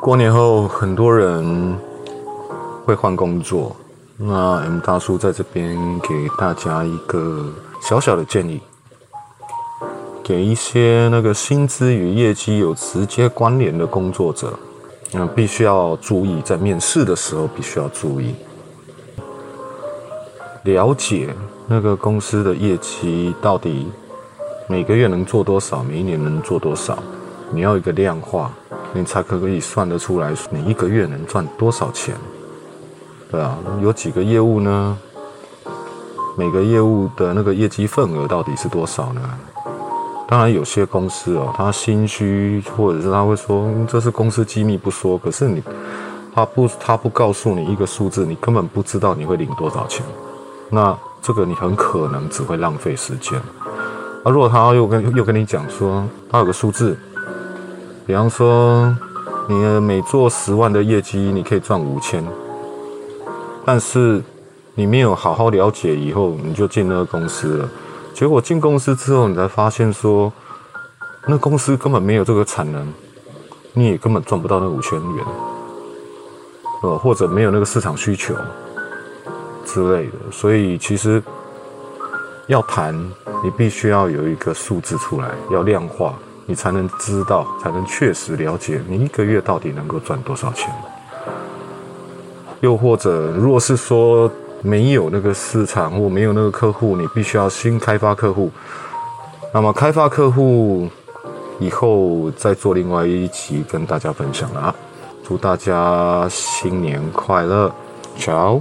过年后，很多人会换工作。那 M 大叔在这边给大家一个小小的建议，给一些那个薪资与业绩有直接关联的工作者，那必须要注意，在面试的时候必须要注意，了解那个公司的业绩到底每个月能做多少，每一年能做多少，你要一个量化，你才可以算得出来你一个月能赚多少钱。对啊，有几个业务呢？每个业务的那个业绩份额到底是多少呢？当然，有些公司哦，他心虚，或者是他会说这是公司机密不说。可是你，他不，他不告诉你一个数字，你根本不知道你会领多少钱。那这个你很可能只会浪费时间。啊，如果他又跟又跟你讲说，他有个数字，比方说你的每做十万的业绩，你可以赚五千。但是你没有好好了解，以后你就进那个公司了。结果进公司之后，你才发现说，那公司根本没有这个产能，你也根本赚不到那五千元，呃，或者没有那个市场需求之类的。所以其实要谈，你必须要有一个数字出来，要量化，你才能知道，才能确实了解你一个月到底能够赚多少钱。又或者，若是说没有那个市场或没有那个客户，你必须要新开发客户。那么开发客户以后再做另外一集跟大家分享了啊。祝大家新年快乐早。